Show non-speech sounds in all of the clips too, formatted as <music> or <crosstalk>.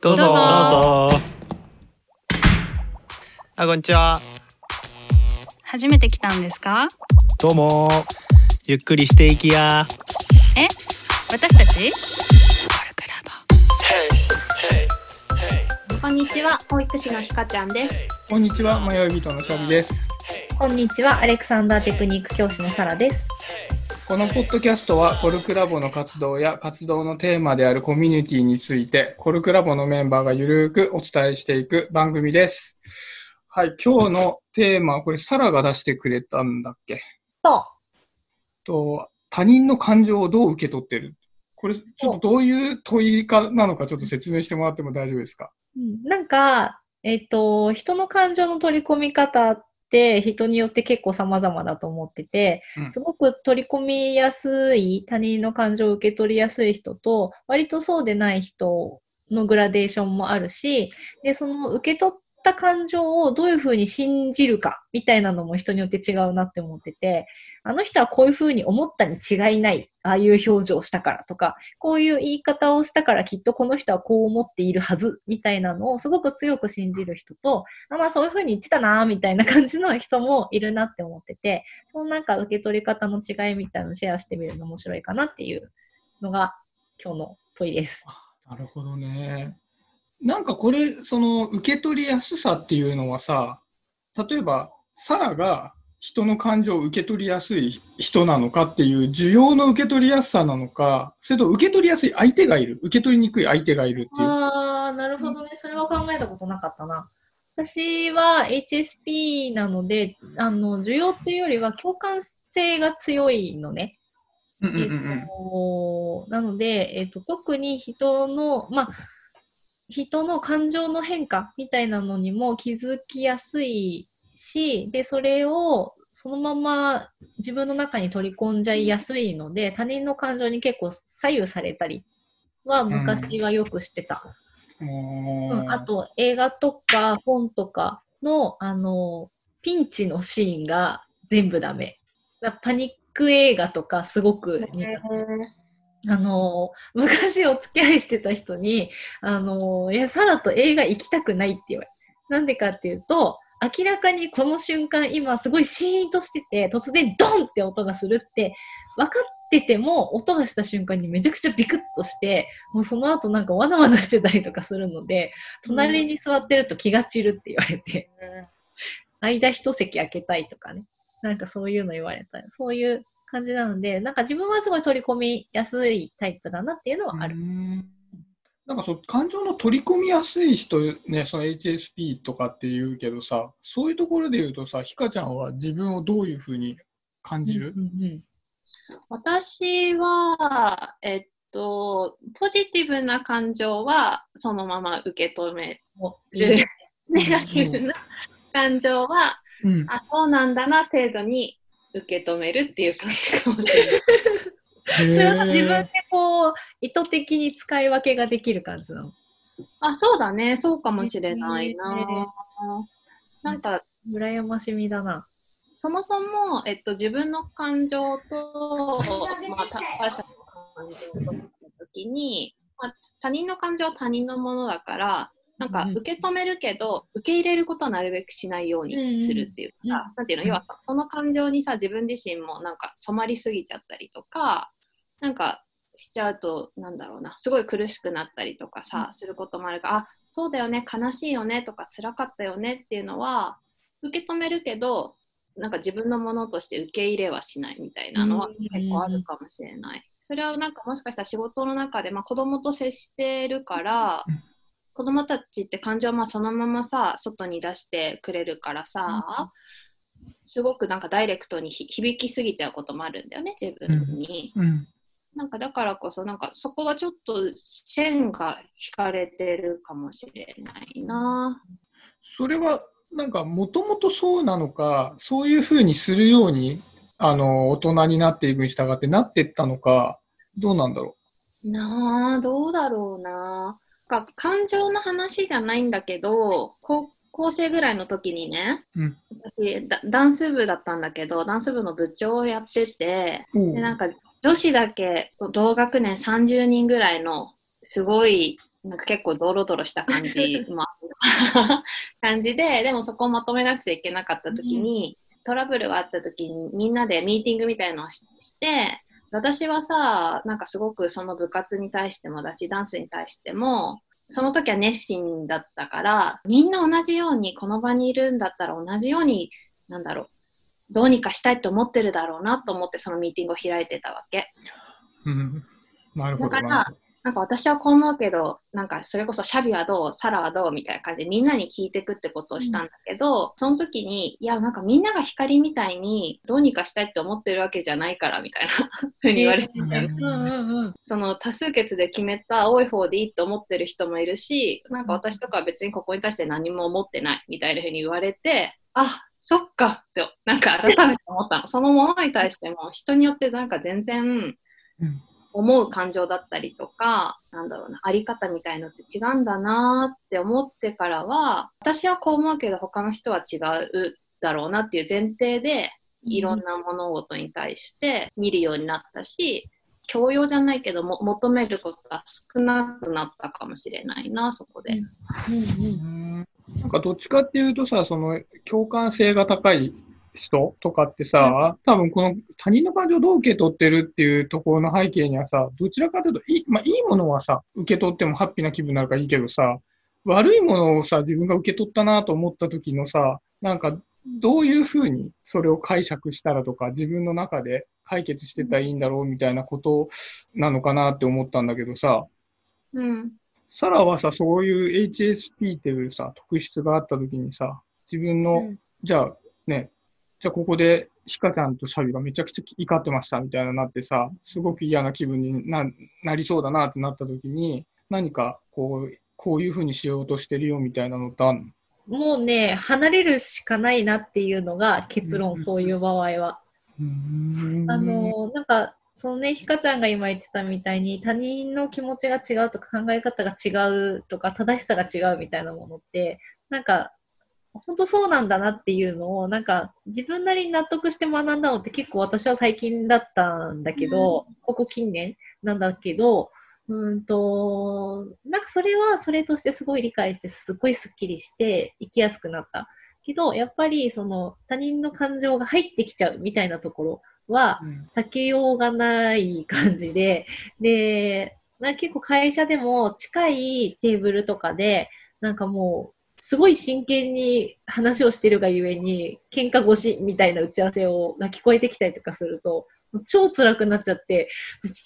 どうぞ。どうぞ。どうぞ。あこんにちは。初めて来たんですか？どうも。ゆっくりしていきや。え？私たち？こんにちは、保育士のひかちゃんです。こんにちは、迷い人のシャビです。こんにちは、アレクサンダーテクニック教師のサラです。このポッドキャストは、コルクラボの活動や活動のテーマであるコミュニティについて、コルクラボのメンバーがゆるーくお伝えしていく番組です。はい、今日のテーマ、これ、サラが出してくれたんだっけ？そと、他人の感情をどう受け取ってる？これ、ちょっとどういう問いかなのか、ちょっと説明してもらっても大丈夫ですか？う。うんなんか、えっ、と、人の感情の取り込み方って人によって結構様々だと思ってて、うん。すごく取り込みやすい、他人の感情を受け取りやすい人と、割とそうでない人のグラデーションもあるし、で、その受け取った感情をどういうふうに信じるかみたいなのも人によって違うなって思ってて、あの人はこういうふうに思ったに違いない、ああいう表情をしたからとか、こういう言い方をしたからきっとこの人はこう思っているはずみたいなのをすごく強く信じる人と、あまあそういうふうに言ってたなみたいな感じの人もいるなって思ってて、そのなんか受け取り方の違いみたいなのをシェアしてみるの面白いかなっていうのが今日の問いです。なるほどね。なんかこれ、その受け取りやすさっていうのはさ、例えば、サラが人の感情を受け取りやすい人なのかっていう需要の受け取りやすさなのか、それと受け取りやすい相手がいる、受け取りにくい相手がいるっていう。ああ、なるほどね。それは考えたことなかったな。私は HSP なので、あの、需要っていうよりは共感性が強いのね。うんうんうんえっとなので、えっと、特に人の、まあ、人の感情の変化みたいなのにも気づきやすいし、で、それをそのまま自分の中に取り込んじゃいやすいので、他人の感情に結構左右されたりは昔はよくしてた。うんうんあと、映画とか本とかの、あの、ピンチのシーンが全部ダメ。だパニック映画とかすごく苦手。あの、昔お付き合いしてた人に、あの、いや、サラと映画行きたくないって言われなんでかっていうと、明らかにこの瞬間今すごいシーンとしてて、突然ドンって音がするって分かってても、音がした瞬間にめちゃくちゃビクッとして、もうその後なんかわなわなしてたりとかするので、隣に座ってると気が散るって言われて、間一席空けたいとかね。なんかそういうの言われた。そういう感じなので、なんか自分はすごい取り込みやすいタイプだなっていうのはある。うんなんかそう感情の取り込みやすい人、ね、その HSP とかって言うけどさ、そういうところで言うとさ、ひかちゃんは自分をどういうふうに感じる、うんうん私は、えっと、ポジティブな感情はそのまま受け止める。ね。<laughs> ネガティブな感情は、うん。あ、そうなんだな程度に受け止めるっていう感じかもしれない。それは自分でこう、意図的に使い分けができる感じなの？あ、そうだね。そうかもしれないな。なんか、羨ましみだな。そもそも、えっと、自分の感情と、まあ、他他者の感情との時に、まあ、他人の感情は他人のものだから、なんかうん受け止めるけど、受け入れることはなるべくしないようにするっていうか、なんていうの、要はさ、その感情にさ、自分自身もなんか染まりすぎちゃったりとか、なんかしちゃうと、なんだろうな、すごい苦しくなったりとかさ、することもあるから、あ、そうだよね、悲しいよねとか、辛かったよねっていうのは、受け止めるけど、なんか自分のものとして受け入れはしないみたいなのはうん。結構あるかもしれない。それはなんかもしかしたら仕事の中で、まあ、子供と接してるからうん、子供たちって感情はまあそのままさ、外に出してくれるからさ、すごくなんかダイレクトにひ響きすぎちゃうこともあるんだよね、自分に。うんなんかだからこそ、なんかそこはちょっと線が引かれてるかもしれないな。それはなんかもともとそうなのか、そういうふうにするようにあの大人になっていくに従ってなっていったのか、どうなんだろなあ、どうだろうな。か感情の話じゃないんだけど、高校生ぐらいの時にね、うん。私ダ、ダンス部だったんだけど、ダンス部の部長をやってて、う。でなんか女子だけ同学年30人ぐらいのすごいなんか結構ドロドロした感じ <laughs> <laughs> 感じで、でもそこをまとめなくちゃいけなかった時に、トラブルがあった時にみんなでミーティングみたいのをしして、私はさ、なんかすごくその部活に対してもだし、ダンスに対しても、その時は熱心だったから、みんな同じようにこの場にいるんだったら同じように、なんだろう、どうにかしたいと思ってるだろうなと思ってそのミーティングを開いてたわけ。うん。なるほど。だからなんか私はこう思うけど、なんかそれこそシャビはどう、サラはどうみたいな感じでみんなに聞いてくってことをしたんだけど、その時に、いや、なんかみんなが光みたいにどうにかしたいって思ってるわけじゃないからみたいな <laughs> ふうに言われてたよね。うんうんうん。その多数決で決めた青い方でいいと思ってる人もいるし、なんか私とかは別にここに対して何も思ってないみたいなふうに言われて、あ、そっかって、なんか改めて思ったの。そのものに対しても人によってなんか全然うん思う感情だったりとか、なんだろうな、あり方みたいのって違うんだなって思ってからは、私はこう思うけど他の人は違うだろうなっていう前提で、いろんな物事に対して見るようになったし、教養じゃないけども求めることが少なくなったかもしれないな、そこで。うんうん。なんかどっちかっていうとさ、その共感性が高い人とかってさ、多分この他人の感情をどう受け取ってるっていうところの背景にはさ、どちらかというといい、まあ、いいものはさ、受け取ってもハッピーな気分になるからいいけどさ、悪いものをさ、自分が受け取ったなと思った時のさ、なんかどういうふうにそれを解釈したらとか、自分の中で解決してたらいいんだろうみたいなことなのかなって思ったんだけどさ、うん。サラはさ、そういう HSP っていうさ、特質があったときにさ、自分の、うんじゃあね、じゃあここでヒカちゃんとシャビがめちゃくちゃ怒ってましたみたいななってさ、すごく嫌な気分にななりそうだなってなったときに、何かこう、こういうふうにしようとしてるよみたいなのってあんの？もうね、離れるしかないなっていうのが結論、うんそういう場合は。あの、なんか、そのね、ひかちゃんが今言ってたみたいに、他人の気持ちが違うとか考え方が違うとか、正しさが違うみたいなものって、なんか、本当そうなんだなっていうのを、なんか、自分なりに納得して学んだのって結構私は最近だったんだけど、ここ近年なんだけど、うーんと、なんかそれはそれとしてすごい理解して、すごいスッキリして生きやすくなった。けど、やっぱりその他人の感情が入ってきちゃうみたいなところはうん避けようがない感じで、で、なんか結構会社でも近いテーブルとかで、なんかもう、すごい真剣に話をしてるがゆえに、喧嘩越しみたいな打ち合わせをが聞こえてきたりとかすると、超辛くなっちゃって、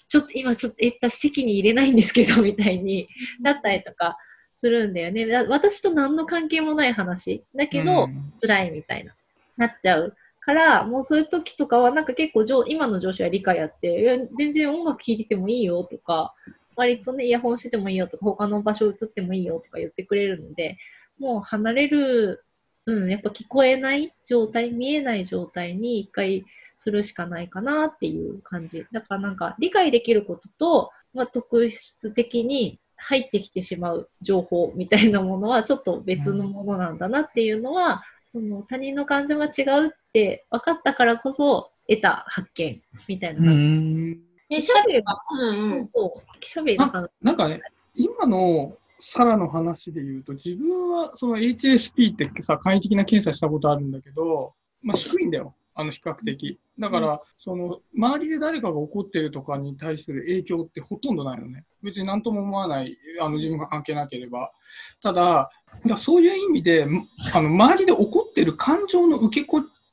ちょっと今ちょっと、え、私席に入れないんですけど、みたいになったりとかするんだよね。だ私と何の関係もない話。だけど、うん辛いみたいな、なっちゃうから、もうそういう時とかは、なんか結構上、今の上司は理解あって、いや全然音楽聴いててもいいよとか、割とね、イヤホンしててもいいよとか、他の場所映ってもいいよとか言ってくれるので、もう離れる、うん、やっぱ聞こえない状態、見えない状態に一回するしかないかなっていう感じ。だからなんか理解できることと、まあ、特質的に入ってきてしまう情報みたいなものはちょっと別のものなんだなっていうのは、その他人の感情が違うって分かったからこそ得た発見みたいなう感じ。んえ、シャベルが、うんうん。そう、シャベルの話。なんかね、今のサラの話で言うと、自分はその HSP ってさ、簡易的な検査したことあるんだけど、まあ、低いんだよ、あの比較的。だから、その周りで誰かが怒ってるとかに対する影響ってほとんどないのね。別に何とも思わない、あの自分が関係なければ。ただ、だそういう意味で、あの周りで怒ってる感情の受け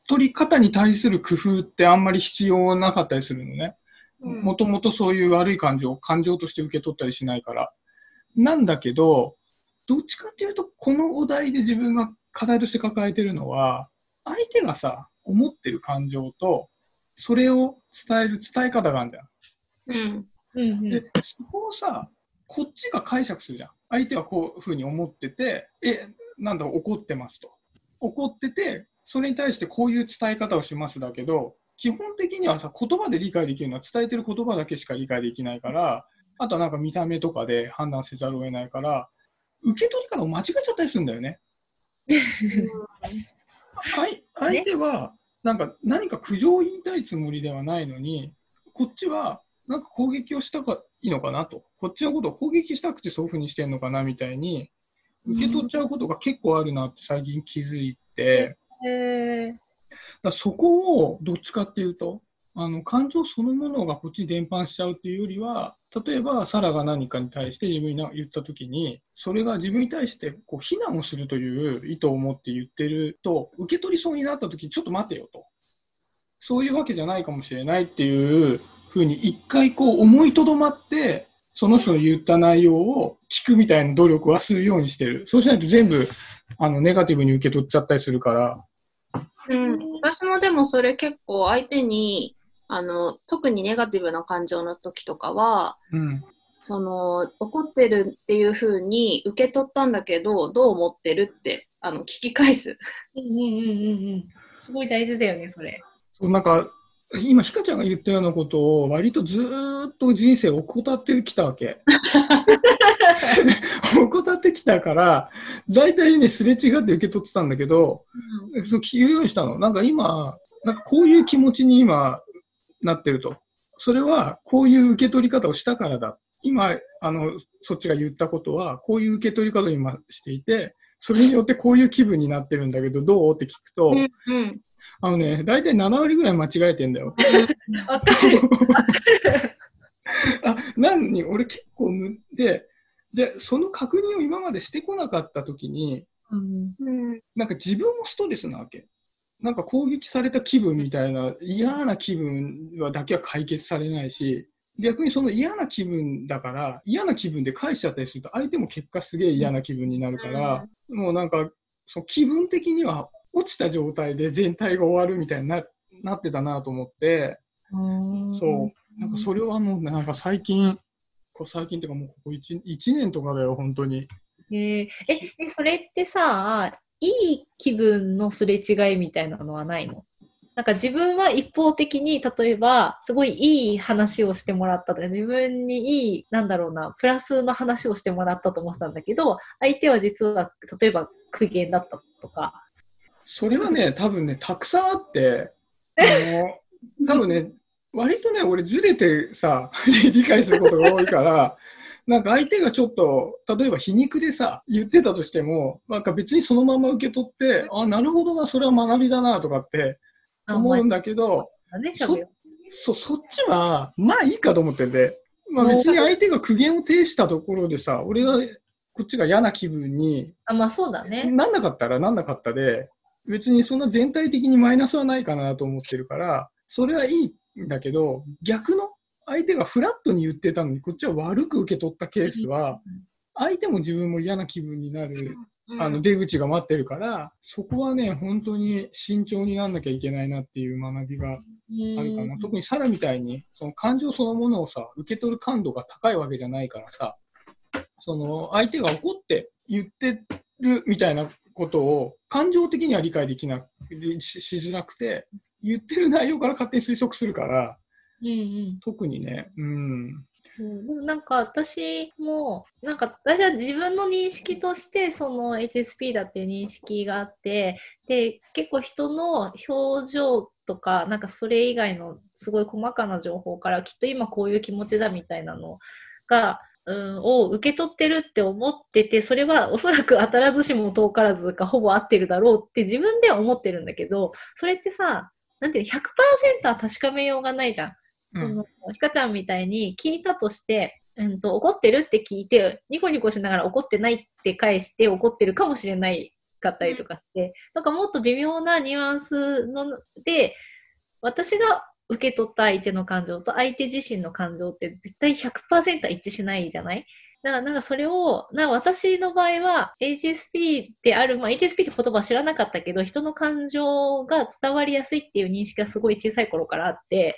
取り方に対する工夫ってあんまり必要なかったりするのね。うんもともとそういう悪い感情を感情として受け取ったりしないから。なんだけど、どっちかっていうと、このお題で自分が課題として抱えてるのは、相手がさ、思ってる感情と、それを伝える伝え方があるじゃん。うん。うんうんで、そこをさ、こっちが解釈するじゃん。相手はこういうふうに思ってて、え、なんだ、怒ってますと。怒ってて、それに対してこういう伝え方をしますだけど、基本的にはさ、言葉で理解できるのは伝えてる言葉だけしか理解できないから、あとはなんか見た目とかで判断せざるを得ないから、受け取り方を間違えちゃったりするんだよね。<laughs> 相相手はなんか何か苦情を言いたいつもりではないのに、こっちはなんか攻撃をしたかいいのかなと、こっちのことを攻撃したくてそういうふうにしてるのかなみたいに、受け取っちゃうことが結構あるなって最近気づいて。だそこをどっちかっていうと、あの感情そのものがこっちに伝播しちゃうっていうよりは、例えばサラが何かに対して自分に言ったときに、それが自分に対してこう非難をするという意図を持って言ってると、受け取りそうになったとき、ちょっと待てよと。そういうわけじゃないかもしれないっていうふうに一回こう思いとどまって、その人の言った内容を聞くみたいな努力はするようにしてる。そうしないと全部あのネガティブに受け取っちゃったりするから。うん、私もでもそれ結構相手にあの特にネガティブな感情の時とかはうん。その怒ってるっていう風に受け取ったんだけどどう思ってるってあの聞き返す。うんうんうんうんうん。すごい大事だよね、それ。そうなんか、今、ひかちゃんが言ったようなことを、割とずーっと人生を怠ってきたわけ。<laughs> <laughs> 怠ってきたから、大体ね、すれ違って受け取ってたんだけど、そう言うようにしたの。なんか今、なんかこういう気持ちに今、なってると。それは、こういう受け取り方をしたからだ。今、あの、そっちが言ったことは、こういう受け取り方を今していて、それによってこういう気分になってるんだけど、どう？って聞くと、うんうんあのね、大体7割ぐらい間違えてんだよ。わかる。<laughs> あ、なのに、俺結構むで、で、その確認を今までしてこなかったときに、うんうんなんか自分もストレスなわけ。なんか攻撃された気分みたいな嫌な気分はだけは解決されないし、逆にその嫌な気分だから、嫌な気分で返しちゃったりすると、相手も結果すげえ嫌な気分になるから、もうなんか、その気分的には落ちた状態で全体が終わるみたいにななってたなと思って、そう。なんかそれはもうなんか最近、こう最近っていうかもうここ 1, 1年とかだよ、本当に。え、えそれってさ、いい気分のすれ違いみたいなのはないの？なんか自分は一方的に、例えば、すごいいい話をしてもらったとか、自分にいい、なんだろうな、プラスの話をしてもらったと思ってたんだけど、相手は実は、例えば苦言だったとか。それはね、多分ね、たくさんあって、あの、多分ね、割とね、俺ずれてさ、<laughs> 理解することが多いから、なんか相手がちょっと、例えば皮肉でさ、言ってたとしても、なんか別にそのまま受け取って、あ、なるほどな、それは学びだな、とかって思うんだけど、あね、しゃべる。そ、そっちは、まあいいかと思ってて、まあ別に相手が苦言を呈したところでさ、俺が、こっちが嫌な気分にあ、まあそうだね。なんなかったらなんなかったで、別にそんな全体的にマイナスはないかなと思ってるから、それはいいんだけど、逆の相手がフラットに言ってたのに、こっちは悪く受け取ったケースは、相手も自分も嫌な気分になるあの出口が待ってるから、そこはね、本当に慎重になんなきゃいけないなっていう学びがあるかな。特にサラみたいに、その感情そのものをさ、受け取る感度が高いわけじゃないからさ、その相手が怒って言ってるみたいなことを感情的には理解できなししづらくて、言ってる内容から勝手に推測するから、うんうん。特にね、うん。うんなんか私も、なんか私は自分の認識として、その HSP だっていう認識があって、で、結構人の表情とか、なんかそれ以外のすごい細かな情報から、きっと今こういう気持ちだみたいなのが、うん、を受け取ってるって思ってて、それはおそらく当たらずしも遠からずかほぼ合ってるだろうって自分では思ってるんだけど、それってさ、なんていうの、100%は確かめようがないじゃん。うん。ひかちゃんみたいに聞いたとして、うん、と怒ってるって聞いてニコニコしながら怒ってないって返して怒ってるかもしれないかったりとかして、なんかもっと微妙なニュアンスので私が受け取った相手の感情と相手自身の感情って絶対100%は一致しないじゃない？だからなんかそれを、な私の場合は HSP である、まあ、HSP って言葉は知らなかったけど、人の感情が伝わりやすいっていう認識がすごい小さい頃からあって、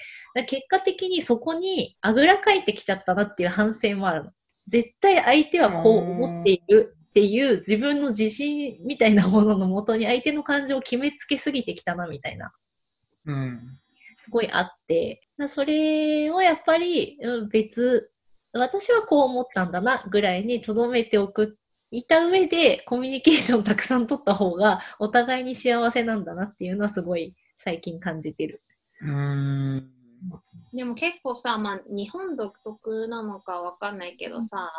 結果的にそこにあぐらかいてきちゃったなっていう反省もあるの。絶対相手はこう思っているっていう自分の自信みたいなもののもとに相手の感情を決めつけすぎてきたなみたいな。うん。すごいあって、だそれをやっぱり、うん、別、私はこう思ったんだなぐらいに留めておく、いた上でコミュニケーションたくさん取った方がお互いに幸せなんだなっていうのはすごい最近感じてる。うん。でも結構さ、まあ、日本独特なのかわかんないけどさ、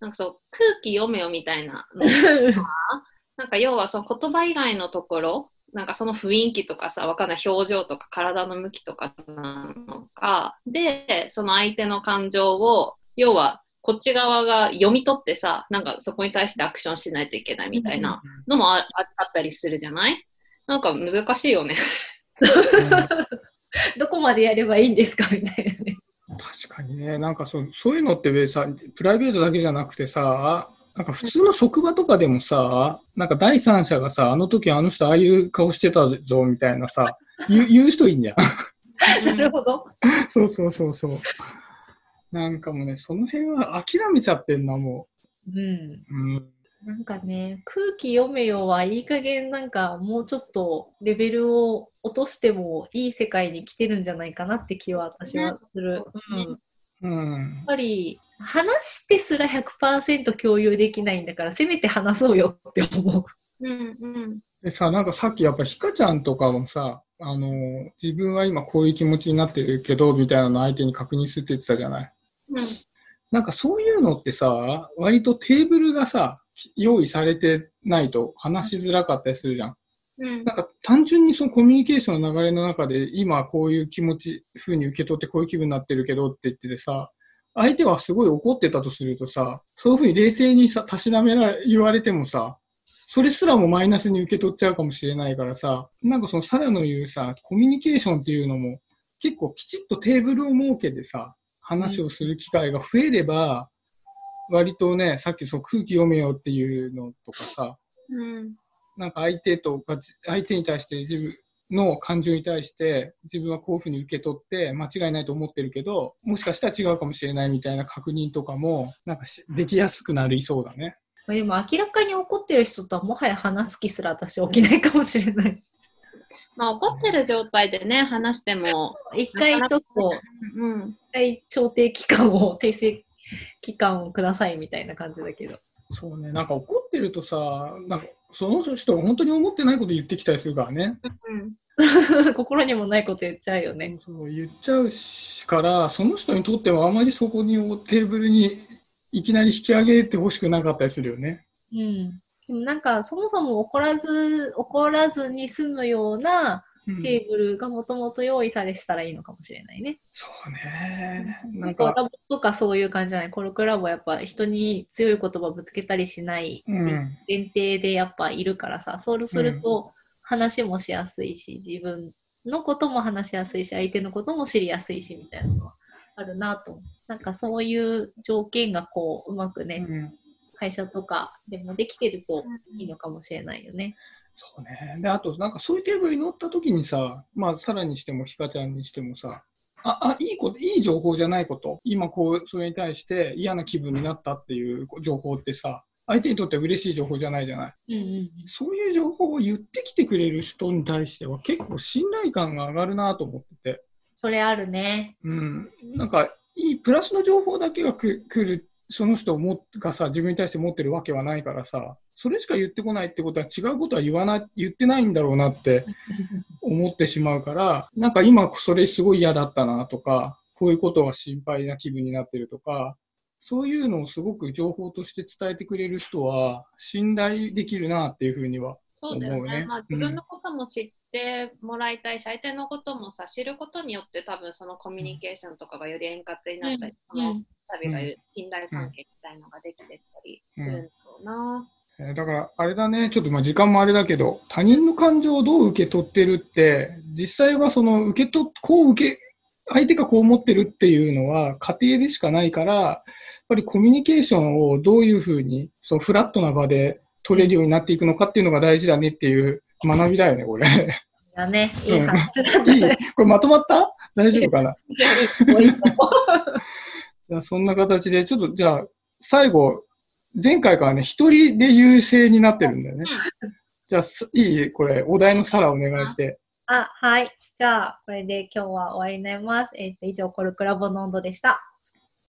なんかそう空気読めよみたいなの <laughs> なんか要はその言葉以外のところなんかその雰囲気とかさわかんない表情とか体の向きとかなのかでその相手の感情を要はこっち側が読み取ってさなんかそこに対してアクションしないといけないみたいなのもあったりするじゃない？なんか難しいよね。どこまでやればいいんですか？みたいなね。確かにね、なんかそうそういうのってさ、プライベートだけじゃなくてさ、なんか普通の職場とかでもさ、なんか第三者がさ、あの時あの人ああいう顔してたぞみたいなさ、言う <laughs> 言う人いいんじゃん。なるほど。そうそうそうそう。なんかもうね、その辺は諦めちゃってんな、もうん。う。うん。なんかね、空気読めよはいい加減なんかもうちょっとレベルを落としてもいい世界に来てるんじゃないかなって気は私はする。ねうん。やっうん。ぱり話してすら100%共有できないんだからせめて話そうよって思う。うんうんでさ、なんかさっきやっぱひかちゃんとかもさ、あの、自分は今こういう気持ちになってるけど、みたいなの相手に確認するって言ってたじゃない。うんなんかそういうのってさ、割とテーブルがさ、用意されてないと話しづらかったりするじゃん。うんなんか単純にそのコミュニケーションの流れの中で、今こういう気持ち、風に受け取ってこういう気分になってるけどって言っててさ、相手はすごい怒ってたとするとさ、そういうふうに冷静にさ、たしなめられ、言われてもさ、それすらもマイナスに受け取っちゃうかもしれないからさ、なんかそのサラの言うさ、コミュニケーションっていうのも、結構きちっとテーブルを設けてさ、話をする機会が増えれば、割とね、さっきその空気読めよっていうのとかさ、うん。なんか相手とか、相手に対して自分の感情に対して、自分はこういうふうに受け取って間違いないと思ってるけど、もしかしたら違うかもしれないみたいな確認とかも、なんかしできやすくなりそうだね。でも明らかに怒ってる人とはもはや話す気すら私起きないかもしれない。<laughs> まあ怒ってる状態でね話しても、一回ちょっと、うん、一回調停期間を、訂正期間をくださいみたいな感じだけど。そうね、なんか怒ってるとさ、なんかその人が本当に思ってないこと言ってきたりするからね。うん、<laughs> 心にもないこと言っちゃうよね。そう言っちゃうしから、その人にとってはあまりそこにテーブルにいきなり引き上げてほしくなかったりするよね。うん。でもなんか、そもそも怒らず、怒らずに済むようなうんテーブルがもともと用意されしたらいいのかもしれないね。そうね。なんかか、ラボとかそういう感じじゃない？コルクラボはやっぱ人に強い言葉ぶつけたりしないうん。前提でやっぱいるからさ、そうすると話もしやすいし、自分のことも話しやすいし、相手のことも知りやすいしみたいなのはあるなと。なんかそういう条件がこう、うまくね、うん会社とかでもできてるといいのかもしれないよね。そうね。で、あと、なんかそういうテーブルに乗った時にさ、まあ、さらにしても、ひかちゃんにしてもさ、あ、あ、いいこと、いい情報じゃないこと、今こう、それに対して嫌な気分になったっていう情報ってさ、相手にとっては嬉しい情報じゃないじゃない。うんうんそういう情報を言ってきてくれる人に対しては結構信頼感が上がるなと思ってて、それあるね。うん。なんか、いい、プラスの情報だけがく来る、その人をもがさ、自分に対して持ってるわけはないからさ、それしか言ってこないってことは違うことは言わない、言ってないんだろうなって <laughs> 思ってしまうから、なんか今それすごい嫌だったなとか、こういうことは心配な気分になってるとか、そういうのをすごく情報として伝えてくれる人は信頼できるなっていうふうには。そうだよね。ね。まあ、自分のことも知ってもらいたいし、相手のこともさ、知ることによって多分そのコミュニケーションとかがより円滑になったり、その旅が信頼関係みたいのができてったりするんだろうな。えーだから、あれだね、ちょっとまあ時間もあれだけど、他人の感情をどう受け取ってるって、実際はその受け取っ、こう受け、相手がこう思ってるっていうのは家庭でしかないから、やっぱりコミュニケーションをどういうふうに、そのフラットな場で取れるようになっていくのかっていうのが大事だねっていう学びだよね、これ。だね。いい話だいいね。これまとまった？大丈夫かな？じゃあそんな形で、ちょっとじゃあ、最後、前回からね、一人で優勢になってるんだよね。じゃあ、すいい？これ、お題のサラお願いして。あ、はい。じゃあ、これで今日は終わりになります。えっ、と、以上、コルクラボの温度でした。